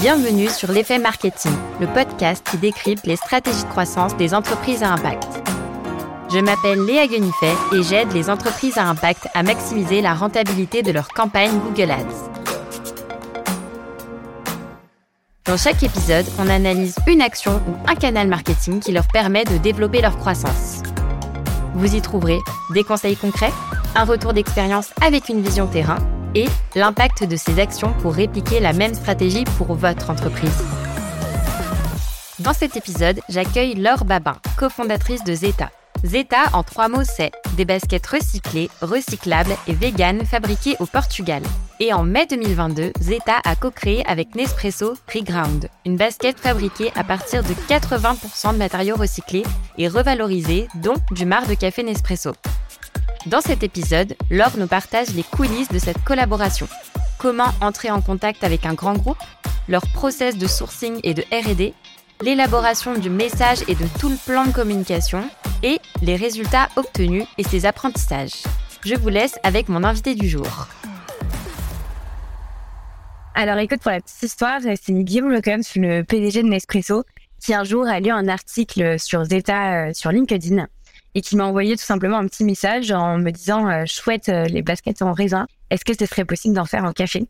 Bienvenue sur l'effet marketing, le podcast qui décrypte les stratégies de croissance des entreprises à impact. Je m'appelle Léa Guenifet et j'aide les entreprises à impact à maximiser la rentabilité de leur campagne Google Ads. Dans chaque épisode, on analyse une action ou un canal marketing qui leur permet de développer leur croissance. Vous y trouverez des conseils concrets, un retour d'expérience avec une vision terrain et l'impact de ces actions pour répliquer la même stratégie pour votre entreprise. Dans cet épisode, j'accueille Laure Babin, cofondatrice de Zeta. Zeta, en trois mots, c'est des baskets recyclées, recyclables et véganes fabriquées au Portugal. Et en mai 2022, Zeta a co-créé avec Nespresso Reground, une basket fabriquée à partir de 80% de matériaux recyclés et revalorisés, dont du marc de café Nespresso. Dans cet épisode, Laure nous partage les coulisses de cette collaboration. Comment entrer en contact avec un grand groupe, leur process de sourcing et de RD, l'élaboration du message et de tout le plan de communication, et les résultats obtenus et ses apprentissages. Je vous laisse avec mon invité du jour. Alors écoute, pour la petite histoire, c'est Guillaume Lecun, le PDG de Nespresso, qui un jour a lu un article sur Zeta euh, sur LinkedIn et qui m'a envoyé tout simplement un petit message en me disant euh, chouette euh, les baskets en raisin, est-ce que ce serait possible d'en faire en café?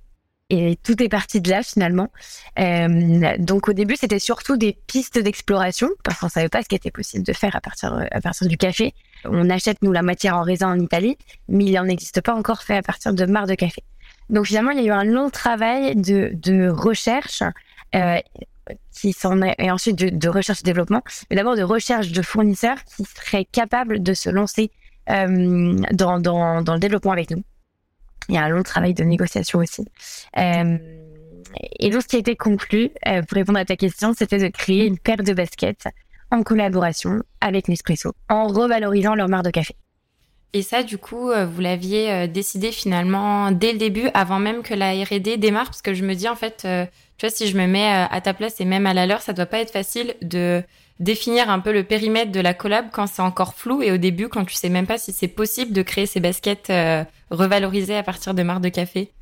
Et tout est parti de là finalement. Euh, donc au début, c'était surtout des pistes d'exploration parce qu'on savait pas ce qui était possible de faire à partir à partir du café. On achète nous la matière en raisin en Italie, mais il n'en existe pas encore fait à partir de marc de café. Donc finalement, il y a eu un long travail de, de recherche qui s'en est, et ensuite de, recherche et développement, mais d'abord de recherche de fournisseurs qui seraient capables de se lancer euh, dans, dans, dans le développement avec nous. Il y a un long travail de négociation aussi. Euh, et donc, ce qui a été conclu, euh, pour répondre à ta question, c'était de créer une paire de baskets en collaboration avec Nespresso, en revalorisant leur marque de café. Et ça, du coup, vous l'aviez décidé finalement dès le début, avant même que la R&D démarre, parce que je me dis en fait, tu vois, si je me mets à ta place et même à la leur, ça doit pas être facile de définir un peu le périmètre de la collab quand c'est encore flou et au début quand tu sais même pas si c'est possible de créer ces baskets euh, revalorisées à partir de marques de café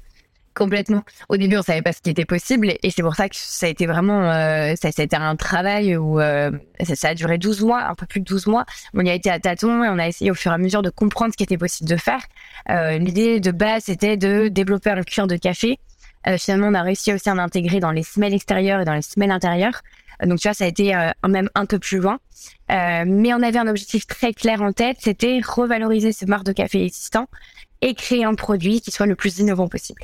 Complètement. Au début, on savait pas ce qui était possible et c'est pour ça que ça a été vraiment, euh, ça, a été un travail où euh, ça, a duré 12 mois, un peu plus de 12 mois. On y a été à tâtons et on a essayé au fur et à mesure de comprendre ce qui était possible de faire. L'idée de base, c'était de développer le cuir de café. Finalement, on a réussi aussi à l'intégrer dans les semelles extérieures et dans les semelles intérieures. Donc tu vois, ça a été euh, même un peu plus loin. Euh, mais on avait un objectif très clair en tête, c'était revaloriser ce marque de café existant et créer un produit qui soit le plus innovant possible.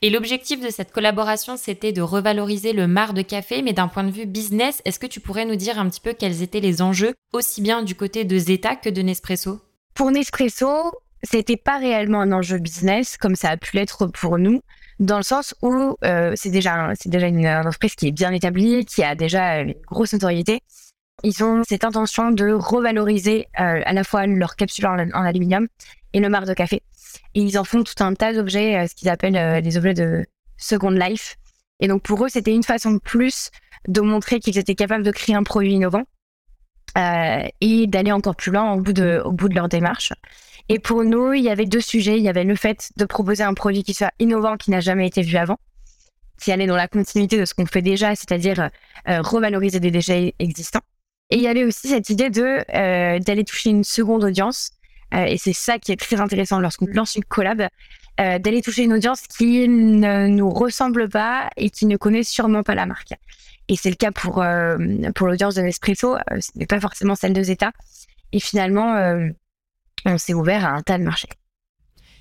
Et l'objectif de cette collaboration, c'était de revaloriser le marc de café, mais d'un point de vue business, est-ce que tu pourrais nous dire un petit peu quels étaient les enjeux, aussi bien du côté de Zeta que de Nespresso? Pour Nespresso, c'était pas réellement un enjeu business comme ça a pu l'être pour nous dans le sens où euh, c'est déjà c'est déjà une, entreprise qui est bien établie, qui a déjà une grosse notoriété. Ils ont cette intention de revaloriser euh, à la fois leur capsule en, aluminium et le marc de café. Et ils en font tout un tas d'objets, euh, ce qu'ils appellent des objets de second life. Et donc pour eux, c'était une façon de plus de montrer qu'ils étaient capables de créer un produit innovant et d'aller encore plus loin au bout de, au bout de leur démarche. Et pour nous, il y avait deux sujets. Il y avait le fait de proposer un produit qui soit innovant, qui n'a jamais été vu avant, qui allait dans la continuité de ce qu'on fait déjà, c'est-à-dire euh, revaloriser des déchets existants. Et il y avait aussi cette idée de euh, d'aller toucher une seconde audience. Euh, et c'est ça qui est très intéressant lorsqu'on lance une collab, d'aller toucher une audience qui ne nous ressemble pas et qui ne connaît sûrement pas la marque. Et c'est le cas pour pour l'audience de Nespresso, ce n'est pas forcément celle de Zeta. Et finalement, on s'est ouvert à un tas de marchés.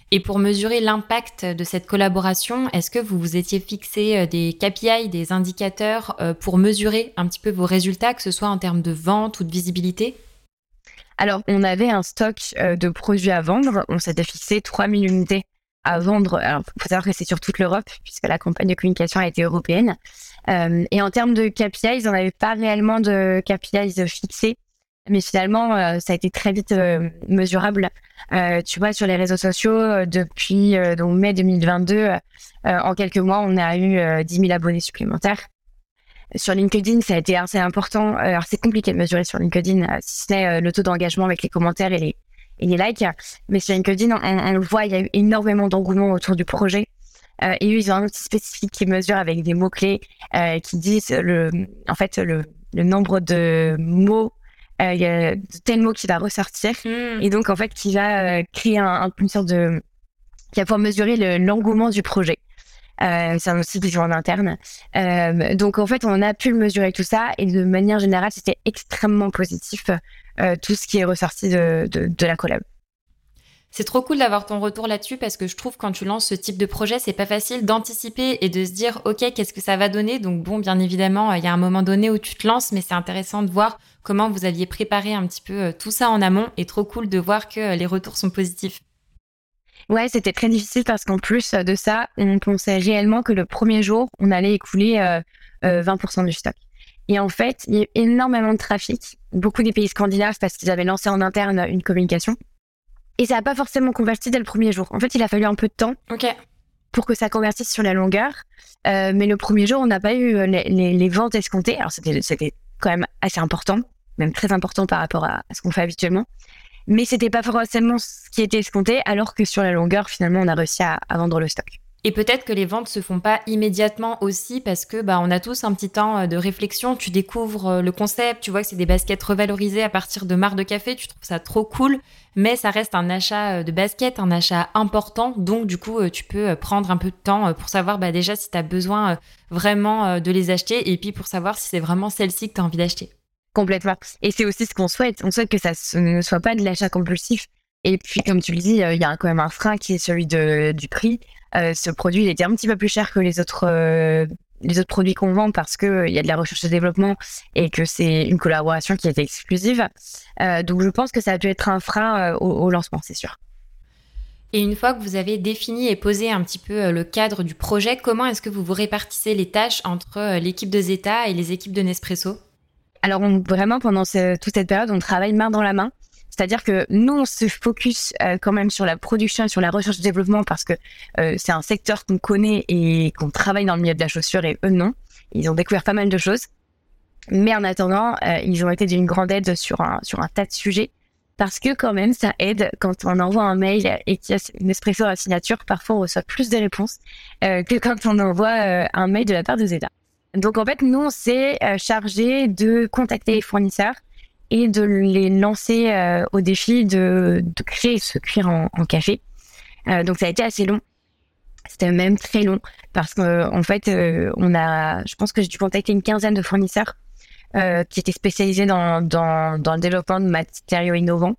Et pour mesurer l'impact de cette collaboration, est-ce que vous vous étiez fixé euh, des KPI, des indicateurs euh, pour mesurer un petit peu vos résultats, que ce soit en termes de vente ou de visibilité? Alors, on avait un stock euh, de produits à vendre. On s'était fixé 3000 unités à vendre. Alors, il faut savoir que c'est sur toute l'Europe, puisque la campagne de communication a été européenne. et en termes de KPIs, on n'avait pas réellement de KPIs fixés. Mais finalement, euh, ça a été très vite euh, mesurable. Euh, tu vois, sur les réseaux sociaux, depuis donc mai 2022, en quelques mois, on a eu 10 000 abonnés supplémentaires. Sur LinkedIn, ça a été assez important. Alors, c'est compliqué de mesurer sur LinkedIn, si ce n'est le taux d'engagement avec les commentaires et les, et les likes. Mais sur LinkedIn, on, le voit, il y a eu énormément d'engouement autour du projet. et eux, ils ont un outil spécifique qui mesure avec des mots-clés qui disent le, en fait, le nombre de mots il y a de tels mots qui va ressortir hmm. et donc en fait qui va créer un, une sorte de qui va pouvoir mesurer l'engouement du projet. Euh, c'est un outil qu'ils en interne. Euh, donc en fait, on a pu le mesurer tout ça et de manière générale, c'était extrêmement positif euh, tout ce qui est ressorti de, de, de la collab. C'est trop cool d'avoir ton retour là-dessus parce que je trouve quand tu lances ce type de projet, c'est pas facile d'anticiper et de se dire OK, qu'est-ce que ça va donner? Donc bon, bien évidemment, il y a un moment donné où tu te lances, mais c'est intéressant de voir comment vous aviez préparé un petit peu tout ça en amont et trop cool de voir que les retours sont positifs. Ouais, c'était très difficile parce qu'en plus de ça, on pensait réellement que le premier jour, on allait écouler 20% euh, euh, du stock. Et en fait, il y a eu énormément de trafic, beaucoup des pays scandinaves parce qu'ils avaient lancé en interne une communication. Et ça n'a pas forcément converti dès le premier jour. En fait, il a fallu un peu de temps pour que ça convertisse sur la longueur. Euh, mais le premier jour, on n'a pas eu les, ventes escomptées. Alors, c'était quand même assez important, même très important par rapport à ce qu'on fait habituellement mais c'était pas forcément ce qui était escompté, alors que sur la longueur, finalement, on a réussi à, vendre le stock. Et peut-être que les ventes se font pas immédiatement aussi parce que bah on a tous un petit temps euh, de réflexion. Tu découvres euh, le concept, tu vois que c'est des baskets revalorisées à partir de marques de café, tu trouves ça trop cool, mais ça reste un achat euh, de baskets, un achat important. Donc du coup, tu peux prendre un peu de temps pour savoir bah, déjà si tu as besoin vraiment de les acheter et puis pour savoir si c'est vraiment celle-ci que tu as envie d'acheter. Complètement. Et c'est aussi ce qu'on souhaite. On souhaite que ça ne soit pas de l'achat compulsif. Et puis, comme tu le dis, il y a quand même un frein qui est celui de, du prix. Euh, ce produit, il était un petit peu plus cher que les autres, euh, les autres produits qu'on vend parce qu'il il y a de la recherche et développement et que c'est une collaboration qui est exclusive. donc, je pense que ça a dû être un frein au, au lancement, c'est sûr. Et une fois que vous avez défini et posé un petit peu le cadre du projet, comment est-ce que vous vous répartissez les tâches entre l'équipe de Zeta et les équipes de Nespresso? Alors vraiment pendant toute cette période, on travaille main dans la main. C'est-à-dire que nous, on se focus euh, quand même sur la production et sur la recherche et développement parce que euh, c'est un secteur qu'on connaît et qu'on travaille dans le milieu de la chaussure et eux non. Ils ont découvert pas mal de choses. Mais en attendant, euh, ils ont été d'une grande aide sur un, sur un tas de sujets parce que quand même, ça aide quand on envoie un mail et qu'il y a une espresso à signature. Parfois, on reçoit plus de réponses que quand on envoie un mail de la part de Zeta. Donc en fait, nous, on s'est euh, chargé de contacter les fournisseurs et de les lancer euh, au défi de, de, créer ce cuir en, café. Euh, donc ça a été assez long. C'était même très long parce qu'en en fait, on a, je pense que j'ai dû contacter une quinzaine de fournisseurs qui étaient spécialisés dans, dans, dans le développement de matériaux innovants.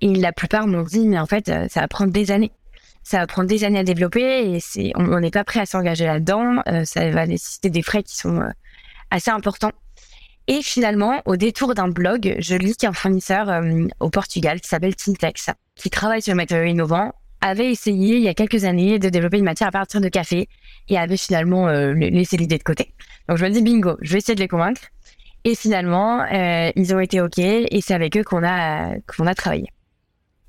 Et la plupart m'ont dit, mais en fait, ça va prendre des années ça va prendre des années à développer et on n'est pas prêt à s'engager là-dedans. Euh, ça va nécessiter des frais qui sont euh, assez importants. Et finalement, au détour d'un blog, je lis qu'un fournisseur euh, au Portugal qui s'appelle Tintex, qui travaille sur le matériau innovant, avait essayé il y a quelques années de développer une matière à partir de café et avait finalement laissé l'idée de côté. Donc je me dis bingo, je vais essayer de les convaincre. Et finalement, ils ont été ok et c'est avec eux qu'on a qu'on a travaillé.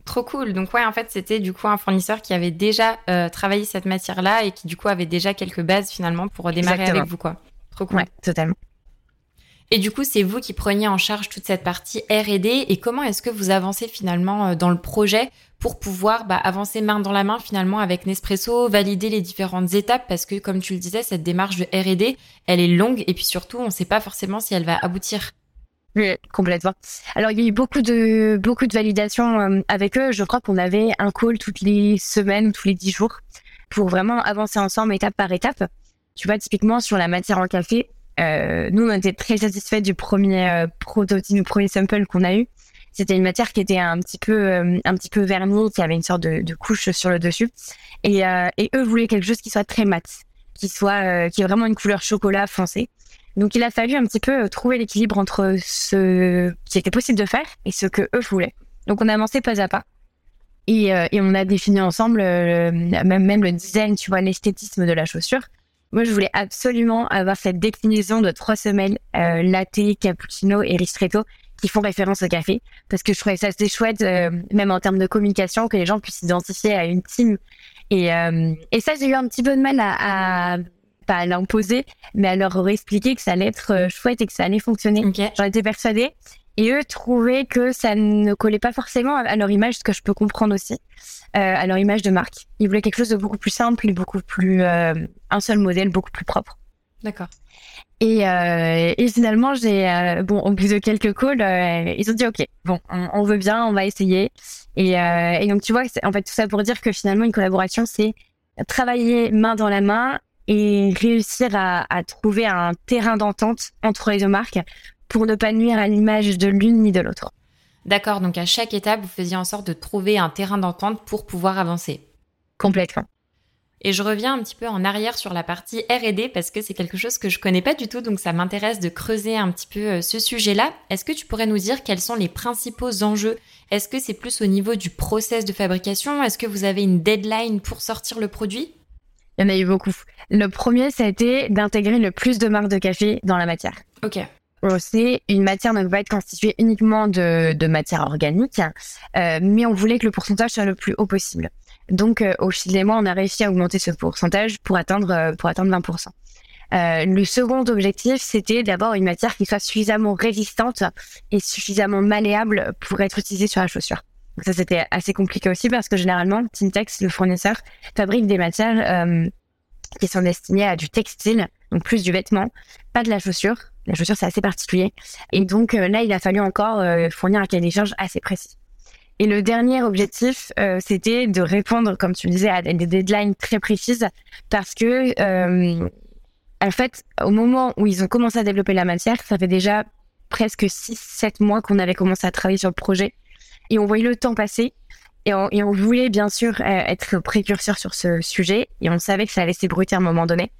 Trop cool. Donc ouais, en fait, c'était du coup un fournisseur qui avait déjà euh, travaillé cette matière-là et qui du coup avait déjà quelques bases finalement pour démarrer avec vous, quoi. Trop cool. Ouais, totalement. Et du coup, c'est vous qui preniez en charge toute cette partie R&D et comment est-ce que vous avancez finalement euh, dans le projet pour pouvoir bah, avancer main dans la main finalement avec Nespresso, valider les différentes étapes? Parce que comme tu le disais, cette démarche de R&D, elle est longue et puis surtout, on ne sait pas forcément si elle va aboutir. Oui, complètement. Alors, il y a eu beaucoup de, beaucoup de validations euh, avec eux. Je crois qu'on avait un call toutes les semaines ou tous les dix jours pour vraiment avancer ensemble étape par étape. Tu vois, typiquement, sur la matière en café, euh, nous, on était très satisfaits du premier euh, prototype, du premier sample qu'on a eu. C'était une matière qui était un petit peu, euh, vernie, qui avait une sorte de, couche sur le dessus. Et, et eux voulaient quelque chose qui soit très mat, qui soit, vraiment une couleur chocolat foncé. Donc il a fallu un petit peu euh, trouver l'équilibre entre ce qui était possible de faire et ce que eux voulaient. Donc on a avancé pas à pas. Et, euh, on a défini ensemble euh, même le design, tu vois, l'esthétisme de la chaussure. Moi, je voulais absolument avoir cette déclinaison de trois semelles latte, cappuccino et ristretto qui font référence au café parce que je trouvais ça assez chouette, même en termes de communication, que les gens puissent s'identifier à une team. Et, et ça, j'ai eu un petit peu de mal à, à pas à l'imposer, mais à leur expliquer que ça allait être euh, chouette et que ça allait fonctionner. J'en étais persuadée. Et eux trouvaient que ça ne collait pas forcément à leur image, ce que je peux comprendre aussi. À leur image de marque. Ils voulaient quelque chose de beaucoup plus simple et beaucoup plus un seul modèle, beaucoup plus propre. D'accord. Et, euh, et, finalement, j'ai euh, bon au bout de quelques calls, euh, ils ont dit ok, bon, on, veut bien, on va essayer. Et, euh, et donc tu vois, en fait tout ça pour dire que finalement une collaboration, c'est travailler main dans la main et réussir à, à trouver un terrain d'entente entre les deux marques pour ne pas nuire à l'image de l'une ni de l'autre. D'accord, donc à chaque étape, vous faisiez en sorte de trouver un terrain d'entente pour pouvoir avancer. Complètement. Et je reviens un petit peu en arrière sur la partie R&D parce que c'est quelque chose que je connais pas du tout, donc ça m'intéresse de creuser un petit peu euh, ce sujet-là. Est-ce que tu pourrais nous dire quels sont les principaux enjeux? Est-ce que c'est plus au niveau du process de fabrication? Est-ce que vous avez une deadline pour sortir le produit? Il y en a eu beaucoup. Le premier, ça a été d'intégrer le plus de marques de café dans la matière. Ok. C'est une matière ne peut pas être constituée uniquement de, de matière organique, euh, mais on voulait que le pourcentage soit le plus haut possible. Donc, euh, au fil des mois, on a réussi à augmenter ce pourcentage pour atteindre, euh, pour atteindre 20%. Euh, le second objectif, c'était d'avoir une matière qui soit suffisamment résistante et suffisamment malléable pour être utilisée sur la chaussure. Donc ça, c'était assez compliqué aussi parce que généralement, Tintex, le fournisseur, fabrique des matières qui sont destinées à du textile, donc plus du vêtement, pas de la chaussure. La chaussure, c'est assez particulier. Et donc là, il a fallu encore fournir un cahier des charges assez précis. Et le dernier objectif, euh, c'était de répondre, comme tu le disais, à des deadlines très précises, parce que, euh, en fait, au moment où ils ont commencé à développer la matière, ça fait déjà presque 6-7 mois qu'on avait commencé à travailler sur le projet, et on voyait le temps passer, et on, voulait bien sûr euh, être précurseur sur ce sujet, et on savait que ça allait s'ébruiter à un moment donné.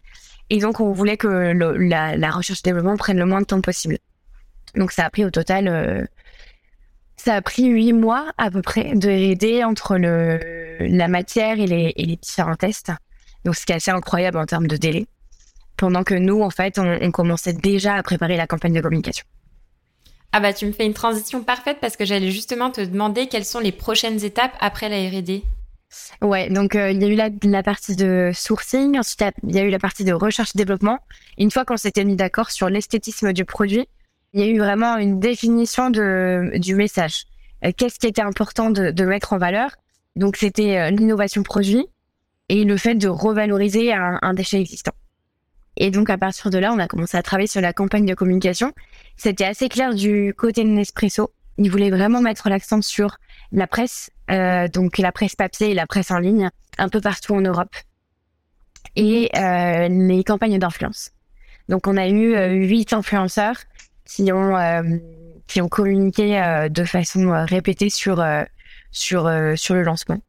Et donc, on voulait que la, la recherche-développement prenne le moins de temps possible. Donc, ça a pris au total euh, ça a pris huit mois à peu près de aider entre la matière et les, et les différents tests. Donc, ce qui est assez incroyable en termes de délai. Pendant que nous, en fait, on, commençait déjà à préparer la campagne de communication. Ah bah tu me fais une transition parfaite parce que j'allais justement te demander quelles sont les prochaines étapes après la R&D. Ouais, donc euh, il y a eu la, partie de sourcing, ensuite il y a eu la partie de recherche et développement. Une fois qu'on s'était mis d'accord sur l'esthétisme du produit, il y a eu vraiment une définition du message. Euh, qu'est-ce qui était important de, de mettre en valeur? Donc, c'était euh, l'innovation produit et le fait de revaloriser un, un, déchet existant. Et donc, à partir de là, on a commencé à travailler sur la campagne de communication. C'était assez clair du côté de Nespresso. Ils voulaient vraiment mettre l'accent sur la presse, euh, donc la presse papier et la presse en ligne, un peu partout en Europe, et euh, les campagnes d'influence. Donc, on a eu huit influenceurs qui ont euh, qui ont communiqué euh, de façon euh, répétée sur sur sur le lancement.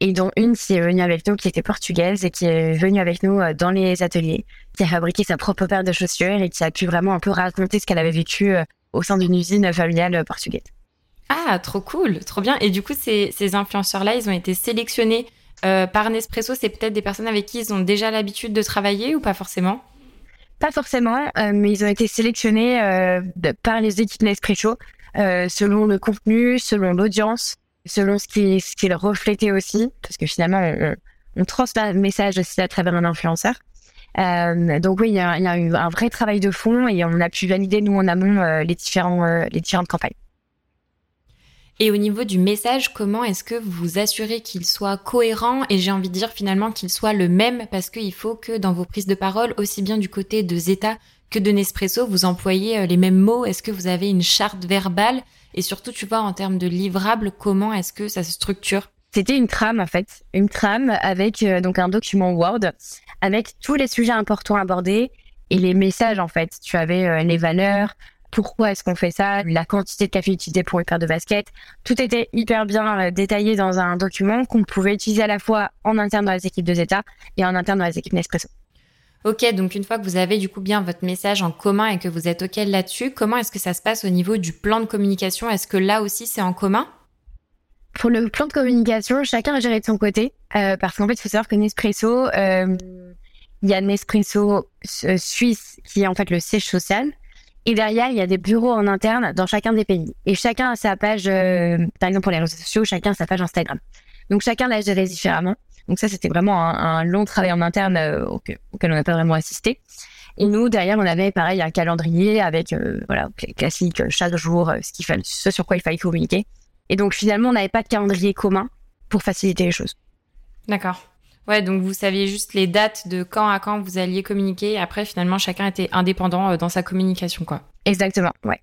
et dont une qui est venue avec nous, qui était portugaise et qui est venue avec nous dans les ateliers, qui a fabriqué sa propre paire de chaussures et qui a pu vraiment un peu raconter ce qu'elle avait vécu au sein d'une usine familiale portugaise. Ah, trop cool, trop bien. Et du coup, ces, influenceurs-là, ils ont été sélectionnés par Nespresso. C'est peut-être des personnes avec qui ils ont déjà l'habitude de travailler ou pas forcément? Pas forcément, euh, mais ils ont été sélectionnés euh, par les équipes Nespresso euh, selon le contenu, selon l'audience, selon ce qui ce qu'ils reflétaient aussi, parce que finalement on, transmet le message aussi à travers un influenceur. Euh, donc oui, il y, a, eu un vrai travail de fond et on a pu valider nous en amont les différentes campagnes. Et au niveau du message, comment est-ce que vous vous assurez qu'il soit cohérent et j'ai envie de dire finalement qu'il soit le même parce qu'il faut que dans vos prises de parole, aussi bien du côté de Zeta que de Nespresso, vous employez euh, les mêmes mots. Est-ce que vous avez une charte verbale? Et surtout, tu vois, en termes de livrables, comment est-ce que ça se structure? C'était une trame en fait, une trame avec euh, donc un document Word avec tous les sujets importants abordés et les messages en fait. Tu avais euh, les valeurs, pourquoi est-ce qu'on fait ça, la quantité de café utilisé pour une paire de baskets. Tout était hyper bien euh, détaillé dans un document qu'on pouvait utiliser à la fois en interne dans les équipes de Zeta et en interne dans les équipes Nespresso. Ok, donc une fois que vous avez du coup bien votre message en commun et que vous êtes ok là-dessus, comment est-ce que ça se passe au niveau du plan de communication? Est-ce que là aussi c'est en commun? Pour le plan de communication, chacun a géré de son côté, euh, parce qu'en fait il faut savoir que Nespresso, euh, il y a Nespresso Suisse qui est en fait le siège social, et derrière, il y a des bureaux en interne dans chacun des pays. Et chacun a sa page, euh, par exemple pour les réseaux sociaux, chacun a sa page Instagram. Donc chacun l'a géré différemment. Donc ça, c'était vraiment un, long travail en interne euh, auquel, on n'a pas vraiment assisté. Et nous, derrière, on avait pareil un calendrier avec, euh, voilà, classique, chaque jour, ce qu'il fallait, ce sur quoi il fallait communiquer. Et donc finalement, on n'avait pas de calendrier commun. pour faciliter les choses. D'accord. Ouais, donc vous saviez juste les dates de quand à quand vous alliez communiquer. Après, finalement, chacun était indépendant euh, dans sa communication, quoi. Exactement, ouais.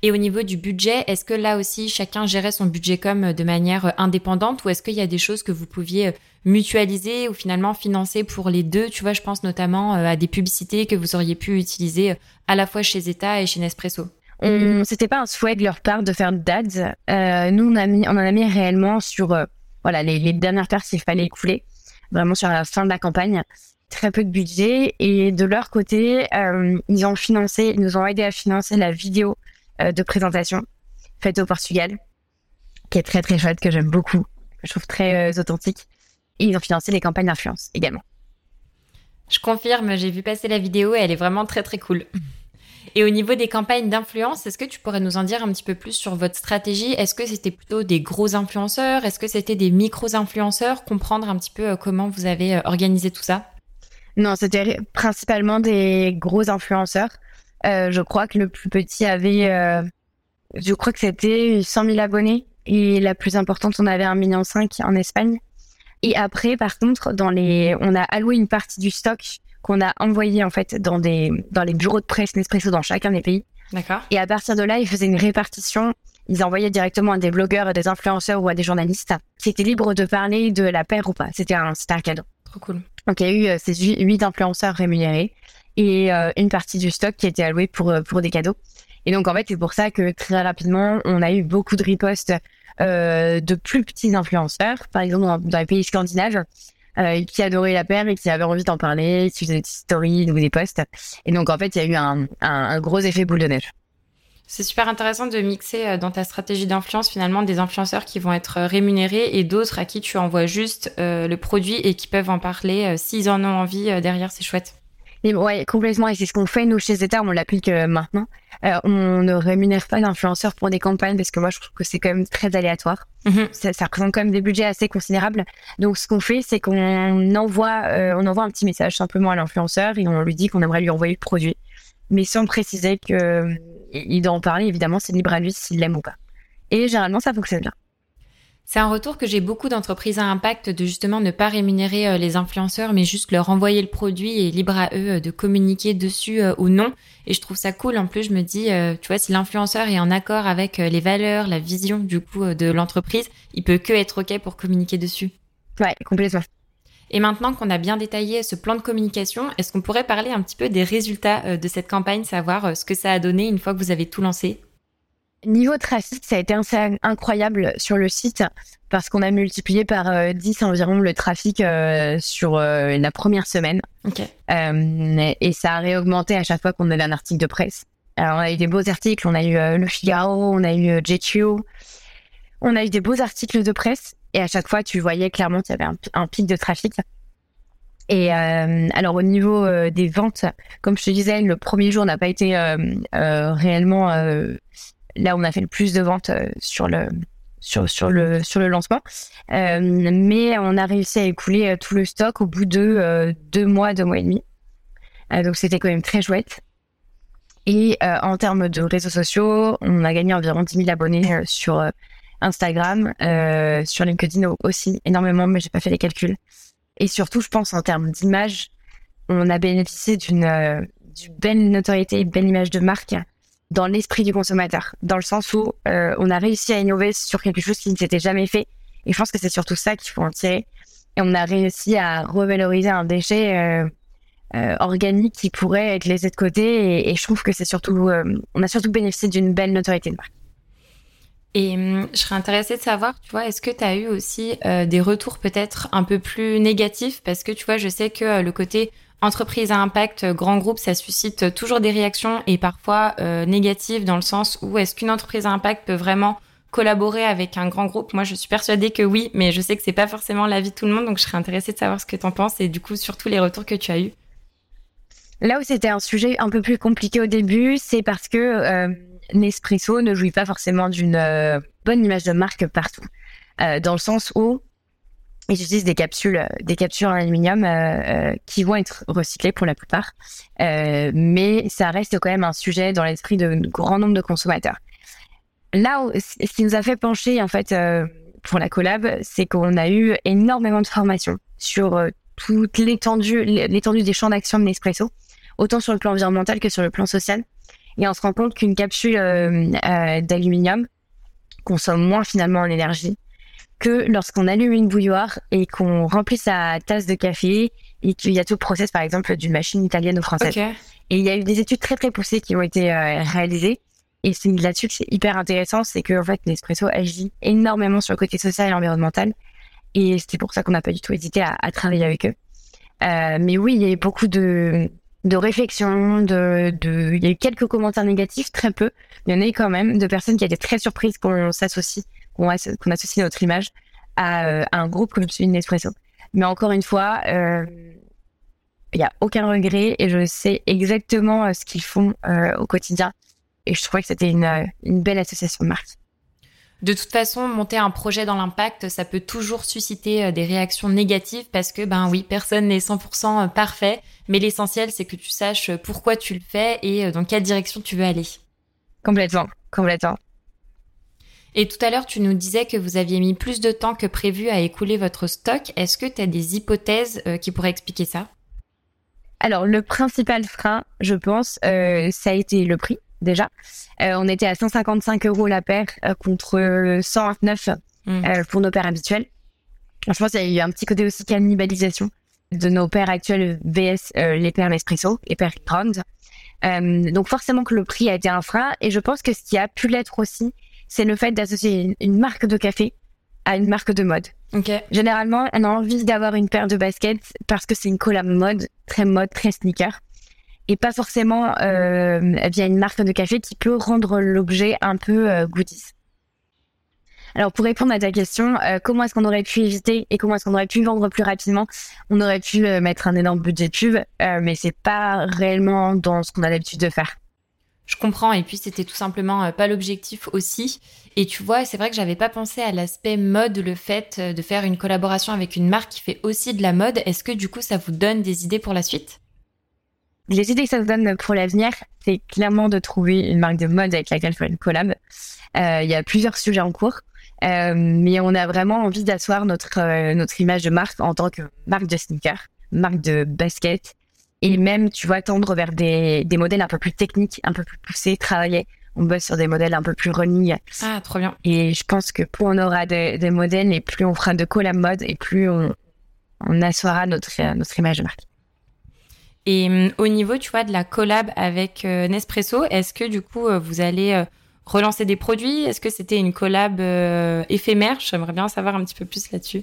Et au niveau du budget, est-ce que là aussi chacun gérait son budget comme euh, de manière euh, indépendante ou est-ce qu'il y a des choses que vous pouviez mutualiser ou finalement financer pour les deux? Tu vois, je pense notamment à des publicités que vous auriez pu utiliser à la fois chez Zeta et chez Nespresso. On, c'était pas un souhait de leur part de faire d'ads. Euh, nous, on a mis, on en a mis réellement sur voilà les, les dernières paires qu'il fallait écouler vraiment sur la fin de la campagne. Très peu de budget et de leur côté, euh, ils ont financé, ils nous ont aidé à financer la vidéo euh, de présentation faite au Portugal, qui est très très chouette, que j'aime beaucoup, que je trouve très euh, authentique. Et ils ont financé les campagnes d'influence également. Je confirme, j'ai vu passer la vidéo et elle est vraiment très très cool. Et au niveau des campagnes d'influence, est-ce que tu pourrais nous en dire un petit peu plus sur votre stratégie? Est-ce que c'était plutôt des gros influenceurs? Est-ce que c'était des micros-influenceurs Comprendre un petit peu euh, comment vous avez euh, organisé tout ça? Non, c'était principalement des gros influenceurs. Euh, je crois que le plus petit avait, je crois que c'était 100 000 abonnés. Et la plus importante, on avait 1,5 million en Espagne. Et après, par contre, dans les, on a alloué une partie du stock qu'on a envoyé en fait dans des dans les bureaux de presse Nespresso dans chacun des pays. D'accord. Et à partir de là, ils faisaient une répartition. Ils envoyaient directement à des blogueurs, à des influenceurs ou à des journalistes qui étaient libres de parler de la paire ou pas. C'était un c'était un cadeau. Trop cool. Donc il y a eu euh, ces huit influenceurs rémunérés et euh, une partie du stock qui a été allouée pour euh, pour des cadeaux. Et donc en fait c'est pour ça que très rapidement on a eu beaucoup de ripostes de plus petits influenceurs, par exemple dans les pays scandinaves, euh, qui adorait la paire et qui avait envie d'en parler, qui faisait des stories ou des posts. Et donc, en fait, il y a eu un, un, gros effet boule de neige. C'est super intéressant de mixer euh, dans ta stratégie d'influence finalement des influenceurs qui vont être euh, rémunérés et d'autres à qui tu envoies juste le produit et qui peuvent en parler s'ils en ont envie derrière, c'est chouette. Et ouais, complètement. Et c'est ce qu'on fait, nous, chez Zeta, on l'applique euh, maintenant. Euh, on ne rémunère pas d'influenceurs pour des campagnes parce que moi, je trouve que c'est quand même très aléatoire. Mm-hmm. Ça, ça, représente quand même des budgets assez considérables. Donc, ce qu'on fait, c'est qu'on envoie, euh, on envoie un petit message simplement à l'influenceur et on lui dit qu'on aimerait lui envoyer le produit. Mais sans préciser qu'il doit en parler, évidemment, c'est libre à lui s'il l'aime ou pas. Et généralement, ça fonctionne bien. C'est un retour que j'ai beaucoup d'entreprises à impact de justement ne pas rémunérer euh, les influenceurs, mais juste leur envoyer le produit et libre à eux euh, de communiquer dessus euh, ou non. Et je trouve ça cool. En plus, je me dis, tu vois, si l'influenceur est en accord avec les valeurs, la vision du coup de l'entreprise, il peut que être ok pour communiquer dessus. Ouais, complètement. Et maintenant qu'on a bien détaillé ce plan de communication, est-ce qu'on pourrait parler un petit peu des résultats de cette campagne, savoir ce que ça a donné une fois que vous avez tout lancé? Niveau trafic, ça a été incroyable sur le site parce qu'on a multiplié par 10 euh, environ le trafic euh, sur euh, la première semaine. et ça a réaugmenté à chaque fois qu'on avait un article de presse. Alors, on a eu des beaux articles, on a eu Le Figaro, on a eu GQ, on a eu des beaux articles de presse et à chaque fois, tu voyais clairement qu'il y avait un, pic de trafic. Et alors au niveau des ventes, comme je te disais, le premier jour n'a pas été réellement là on a fait le plus de ventes euh, sur le lancement, euh, mais on a réussi à écouler euh, tout le stock au bout de deux mois, deux mois et demi. donc c'était quand même très chouette. Et en termes de réseaux sociaux, on a gagné environ 10 000 abonnés sur Instagram, sur LinkedIn aussi énormément, mais j'ai pas fait les calculs. Et surtout, je pense en termes d'image, on a bénéficié d'une belle notoriété, belle image de marque dans l'esprit du consommateur, dans le sens où euh, on a réussi à innover sur quelque chose qui ne s'était jamais fait. Et je pense que c'est surtout ça qu'il faut en tirer. Et on a réussi à revaloriser un déchet euh, euh, organique qui pourrait être laissé de côté. Et, je trouve que c'est surtout, on a surtout bénéficié d'une belle notoriété de marque. Et hum, je serais intéressée de savoir, tu vois, est-ce que tu as eu aussi des retours peut-être un peu plus négatifs? Parce que tu vois, je sais que le côté entreprise à impact, euh, grand groupe, ça suscite toujours des réactions et parfois euh, négatives dans le sens où est-ce qu'une entreprise à impact peut vraiment collaborer avec un grand groupe? Moi, je suis persuadée que oui, mais je sais que c'est pas forcément l'avis de tout le monde, donc je serais intéressée de savoir ce que tu en penses et du coup surtout les retours que tu as eus. Là où c'était un sujet un peu plus compliqué au début, c'est parce que euh, Nespresso ne jouit pas forcément d'une bonne image de marque partout. dans le sens où ils utilisent des capsules, des capsules en aluminium euh, euh, qui vont être recyclées pour la plupart, euh, mais ça reste quand même un sujet dans l'esprit de grand nombre de consommateurs. Là, ce qui nous a fait pencher en fait pour la collab, c'est qu'on a eu énormément de formations sur euh, toute l'étendue, l'étendue des champs d'action de Nespresso, autant sur le plan environnemental que sur le plan social. Et on se rend compte qu'une capsule euh, euh, d'aluminium consomme moins finalement en énergie que lorsqu'on allume une bouilloire et qu'on remplit sa tasse de café et qu'il y a tout le process, par exemple, d'une machine italienne ou française. Et il y a eu des études très très poussées qui ont été réalisées et c'est là-dessus que c'est hyper intéressant, c'est que en fait Nespresso agit énormément sur le côté social et environnemental, et c'est pour ça qu'on n'a pas du tout hésité à, à travailler avec eux. Euh, mais oui, il y a eu beaucoup de de réflexions, de, de, il y a eu quelques commentaires négatifs, très peu. Il y en a eu quand même de personnes qui étaient très surprises qu'on s'associe, qu'on associe notre image à, euh, à, un groupe comme celui de Nespresso. Mais encore une fois, euh, il n'y a aucun regret et je sais exactement euh, ce qu'ils font euh, au quotidien. Et je trouvais que c'était une, euh, une belle association de marques. De toute façon, monter un projet dans l'impact, ça peut toujours susciter euh, des réactions négatives parce que, ben oui, personne n'est 100% euh, parfait, mais l'essentiel, c'est que tu saches pourquoi tu le fais et dans quelle direction tu veux aller. Complètement, complètement. Et tout à l'heure, tu nous disais que vous aviez mis plus de temps que prévu à écouler votre stock. Est-ce que tu as des hypothèses qui pourraient expliquer ça? Alors, le principal frein, je pense, euh, ça a été le prix déjà. Euh, on était à 155 euros la paire euh, contre 129 mmh. euh, pour nos paires habituelles. Je pense qu'il y a eu un petit côté aussi cannibalisation de nos paires actuelles VS les paires Nespresso, les paires Grand. donc forcément que le prix a été un frein et je pense que ce qui a pu l'être aussi, c'est le fait d'associer une, marque de café à une marque de mode. Okay. Généralement, on a envie d'avoir une paire de baskets parce que c'est une collab mode, très mode, très sneaker et pas forcément euh, via une marque de café qui peut rendre l'objet un peu euh, goodies. Alors pour répondre à ta question, euh, comment est-ce qu'on aurait pu éviter et comment est-ce qu'on aurait pu vendre plus rapidement? On aurait pu mettre un énorme budget pub, mais c'est pas réellement dans ce qu'on a l'habitude de faire. Je comprends et puis c'était tout simplement pas l'objectif aussi. Et tu vois, c'est vrai que j'avais pas pensé à l'aspect mode, le fait de faire une collaboration avec une marque qui fait aussi de la mode. Est-ce que du coup ça vous donne des idées pour la suite? Les idées que ça nous donne pour l'avenir, c'est clairement de trouver une marque de mode avec laquelle faire une collab. Euh, il y a plusieurs sujets en cours, euh, mais on a vraiment envie d'asseoir notre euh, notre image de marque en tant que marque de sneakers, marque de basket, et même, tu vois, tendre vers des, des modèles un peu plus techniques, un peu plus poussés, travailler. On bosse sur des modèles un peu plus running. Ah, trop bien. Et je pense que plus on aura des, des modèles et plus on fera de collab mode et plus on, on assoira notre, notre image de marque. Et hum, au niveau, tu vois, de la collab avec euh, Nespresso, est-ce que du coup, euh, vous allez euh, relancer des produits? Est-ce que c'était une collab éphémère? J'aimerais bien savoir un petit peu plus là-dessus.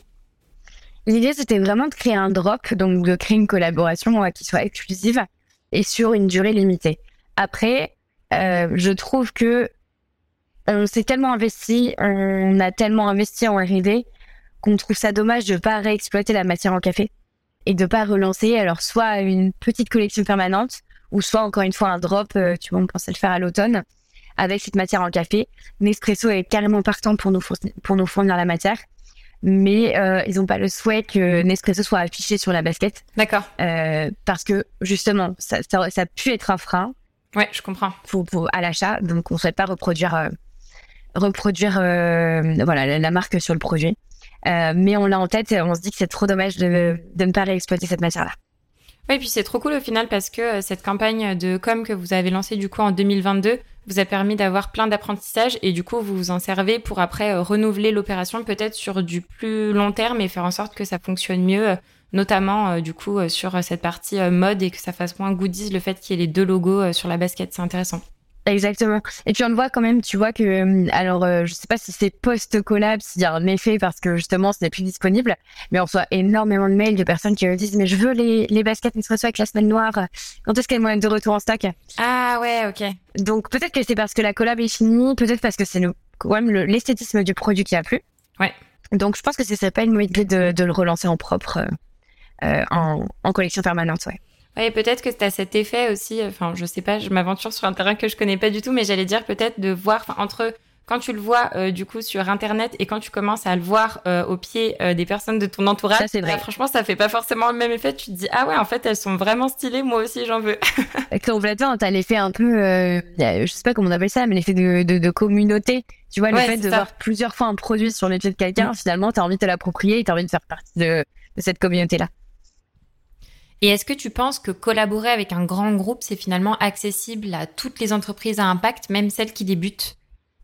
L'idée, c'était vraiment de créer un drop, donc de créer une collaboration qui soit exclusive et sur une durée limitée. Après, je trouve que on s'est tellement investi, on a tellement investi en R&D qu'on trouve ça dommage de pas réexploiter la matière en café et de pas relancer alors soit une petite collection permanente ou soit encore une fois un drop, euh, tu vois, on pensait le faire à l'automne avec cette matière en café. Nespresso est carrément partant pour nous pour nous fournir la matière, mais euh, ils n'ont pas le souhait que Nespresso soit affiché sur la basket. D'accord. Euh, parce que justement, ça, ça, ça, a pu être un frein. Ouais, je comprends. Pour, pour à l'achat, donc on souhaite pas reproduire euh, reproduire euh, voilà la, la, marque sur le projet. Euh, mais on l'a en tête et on se dit que c'est trop dommage de, de ne pas réexploiter cette matière-là. Oui, puis c'est trop cool au final parce que euh, cette campagne de com que vous avez lancée du coup en 2022 vous a permis d'avoir plein d'apprentissages et du coup vous vous en servez pour après euh, renouveler l'opération peut-être sur du plus long terme et faire en sorte que ça fonctionne mieux, notamment du coup sur cette partie mode et que ça fasse moins goodies le fait qu'il y ait les deux logos sur la basket, c'est intéressant. Exactement. Et puis on le voit quand même, tu vois que, euh, alors euh, je sais pas si c'est post-collab, s'il y a un effet parce que justement ce n'est plus disponible, mais on reçoit énormément de mails de personnes qui me disent mais je veux les, les baskets Nespresso avec la semaine noire, quand est-ce qu'elles vont être de retour en stock? Ah ouais, ok. Donc peut-être que c'est parce que la collab est finie, peut-être parce que c'est le, quand même l'esthétisme du produit qui a plu. Ouais. Donc je pense que ce serait pas une mauvaise idée de, de le relancer en propre, euh, en, en collection permanente, ouais. Oui, peut-être que c'est à cet effet aussi. Enfin, je sais pas, je m'aventure sur un terrain que je connais pas du tout, mais j'allais dire peut-être de voir entre quand tu le vois euh, du coup sur internet et quand tu commences à le voir euh, au pied euh, des personnes de ton entourage, ça, vrai. franchement ça fait pas forcément le même effet. Tu te dis ah ouais en fait elles sont vraiment stylées, moi aussi j'en veux. Complètement, t'as l'effet un peu, je sais pas comment on appelle ça, mais l'effet de, de, de, communauté. Tu vois le fait de voir plusieurs fois un produit sur les pieds de quelqu'un, mm. finalement t'as envie de te l'approprier et t'as envie de faire partie de, de cette communauté là. Et est-ce que tu penses que collaborer avec un grand groupe, c'est finalement accessible à toutes les entreprises à impact, même celles qui débutent?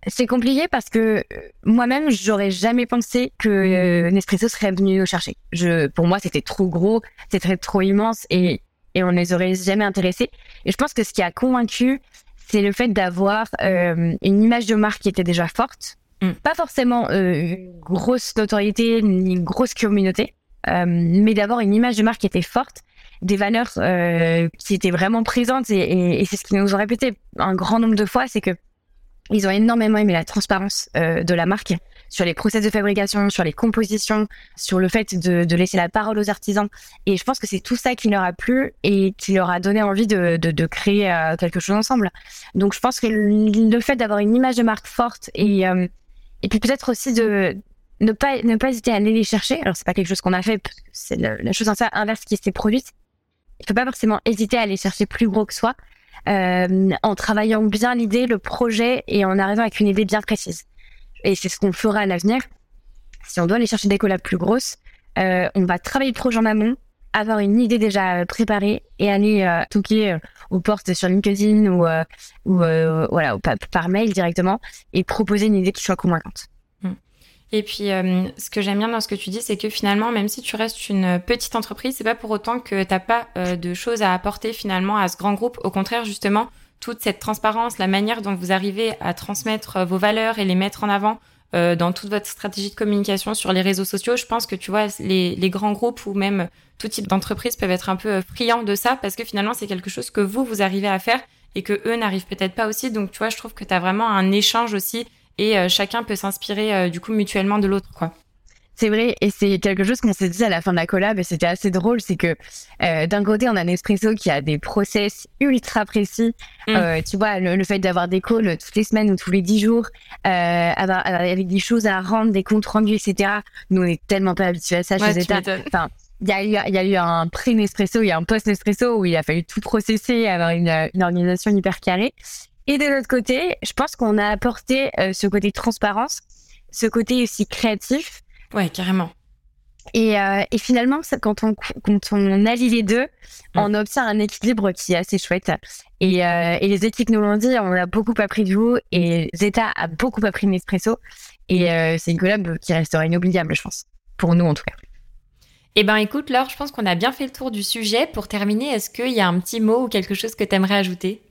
C'est compliqué parce que euh, moi-même, j'aurais jamais pensé que euh, Nespresso serait venu nous chercher. Je, pour moi, c'était trop gros, c'était trop immense et, et on les aurait jamais intéressés. Et je pense que ce qui a convaincu, c'est le fait d'avoir euh, une image de marque qui était déjà forte, mm. pas forcément une grosse notoriété ni une grosse communauté, mais d'avoir une image de marque qui était forte, des valeurs qui étaient vraiment présentes et, et, et c'est ce qu'ils nous ont répété un grand nombre de fois, c'est que ils ont énormément aimé la transparence euh, de la marque sur les process de fabrication, sur les compositions, sur le fait de, de laisser la parole aux artisans. Et je pense que c'est tout ça qui leur a plu et qui leur a donné envie de, de, de créer euh, quelque chose ensemble. Donc je pense que le, fait d'avoir une image de marque forte et, euh, et puis peut-être aussi de ne pas, ne pas hésiter à aller les chercher. Alors c'est pas quelque chose qu'on a fait, c'est la chose inverse qui s'est produite. Il faut pas forcément hésiter à aller chercher plus gros que soi euh, en travaillant bien l'idée, le projet et en arrivant avec une idée bien précise. Et c'est ce qu'on fera à l'avenir. Si on doit aller chercher des collabs plus grosses, euh, on va travailler le projet en amont, avoir une idée déjà préparée et aller euh, toquer euh, aux portes sur LinkedIn ou, euh, ou voilà par, par mail directement et proposer une idée qui soit convaincante. Et puis, euh, ce que j'aime bien dans ce que tu dis, c'est que finalement, même si tu restes une petite entreprise, c'est pas pour autant que t'as pas euh, de choses à apporter finalement à ce grand groupe. Au contraire, justement, toute cette transparence, la manière dont vous arrivez à transmettre euh, vos valeurs et les mettre en avant dans toute votre stratégie de communication sur les réseaux sociaux, je pense que tu vois, les, grands groupes ou même tout type d'entreprise peuvent être un peu friands de ça parce que finalement, c'est quelque chose que vous, vous arrivez à faire et que eux n'arrivent peut-être pas aussi. Donc, tu vois, je trouve que tu as vraiment un échange aussi et euh, chacun peut s'inspirer euh, du coup mutuellement de l'autre quoi. C'est vrai, et c'est quelque chose qu'on s'est dit à la fin de la collab, et c'était assez drôle, c'est que euh, d'un côté, on a Nespresso qui a des process ultra précis. Mm. Euh, tu vois, le, fait d'avoir des calls toutes les semaines ou tous les dix jours, euh, avec des choses à rendre, des comptes rendus, etc. Nous, on est tellement pas habitués à ça chez Zeta. Enfin, il y, a eu, il y a eu un pré-Nespresso, il y a un post-Nespresso où il a fallu tout processer, avoir une, une organisation hyper carrée. Et de l'autre côté, je pense qu'on a apporté euh, ce côté transparence, ce côté aussi créatif. Ouais, carrément. Et, euh, et finalement, quand on, quand on allie les deux, mm. on obtient un équilibre qui est assez chouette. Et, euh, et les équipes nous l'ont dit, on a beaucoup appris de vous et Zeta a beaucoup appris de Nespresso. Et c'est une collab qui restera inoubliable, je pense. Pour nous, en tout cas. Eh ben, écoute, Laure, je pense qu'on a bien fait le tour du sujet. Pour terminer, est-ce qu'il y a un petit mot ou quelque chose que tu aimerais ajouter?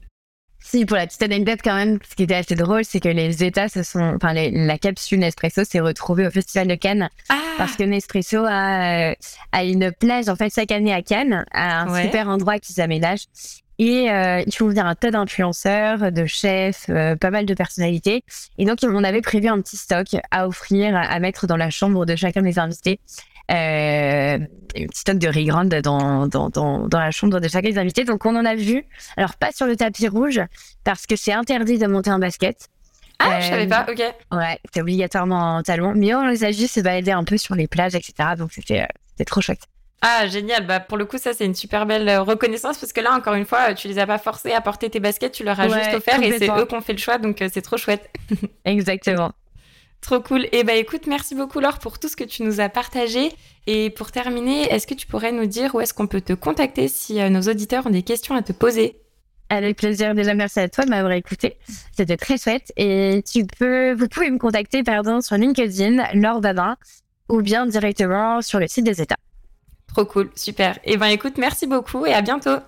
Si, pour la petite anecdote quand même, ce qui était assez drôle, c'est que les États se sont, enfin, la capsule Nespresso s'est retrouvée au Festival de Cannes ah parce que Nespresso a, euh, a une plage en fait chaque année à Cannes, à un super endroit qu'ils aménagent. Et euh, ils font venir un tas d'influenceurs, de chefs, euh, pas mal de personnalités. Et donc, on avait prévu un petit stock à offrir, à mettre dans la chambre de chacun des invités euh, une petite stock de riz grande dans, dans, dans, dans, la chambre de chacun des invités. Donc on en a vu. Alors pas sur le tapis rouge parce que c'est interdit de monter en basket. Ah, euh, je savais pas, ok. Ouais, c'est obligatoirement en talon. Mais on les a juste se balader un peu sur les plages, etc. Donc c'était euh, trop chouette. Ah, génial. Bah, pour le coup, ça, c'est une super belle euh, reconnaissance parce que là, encore une fois, tu les as pas forcés à porter tes baskets, tu leur as juste offert et c'est eux qui ont fait le choix, donc c'est trop chouette. Exactement. Trop cool. Et eh ben écoute, merci beaucoup Laure pour tout ce que tu nous as partagé. Et pour terminer, est-ce que tu pourrais nous dire où est-ce qu'on peut te contacter si euh, nos auditeurs ont des questions à te poser? Avec plaisir. Déjà, merci à toi de m'avoir écouté. C'était très chouette. Et tu peux, vous pouvez me contacter, pardon, sur LinkedIn, Laure Babin, ou bien directement sur le site des États. Trop cool. Super. Et eh ben, écoute, merci beaucoup et à bientôt.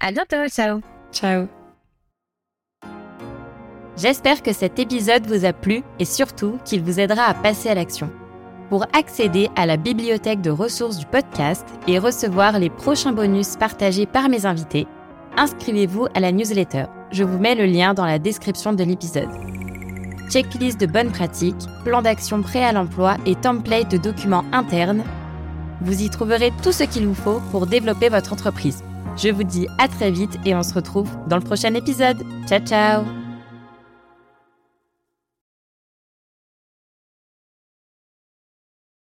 À bientôt. Ciao. Ciao. J'espère que cet épisode vous a plu et surtout qu'il vous aidera à passer à l'action. Pour accéder à la bibliothèque de ressources du podcast et recevoir les prochains bonus partagés par mes invités, inscrivez-vous à la newsletter. Je vous mets le lien dans la description de l'épisode. Checklist de bonnes pratiques, plan d'action prêt à l'emploi et template de documents internes. Vous y trouverez tout ce qu'il vous faut pour développer votre entreprise. Je vous dis à très vite et on se retrouve dans le prochain épisode. Ciao ciao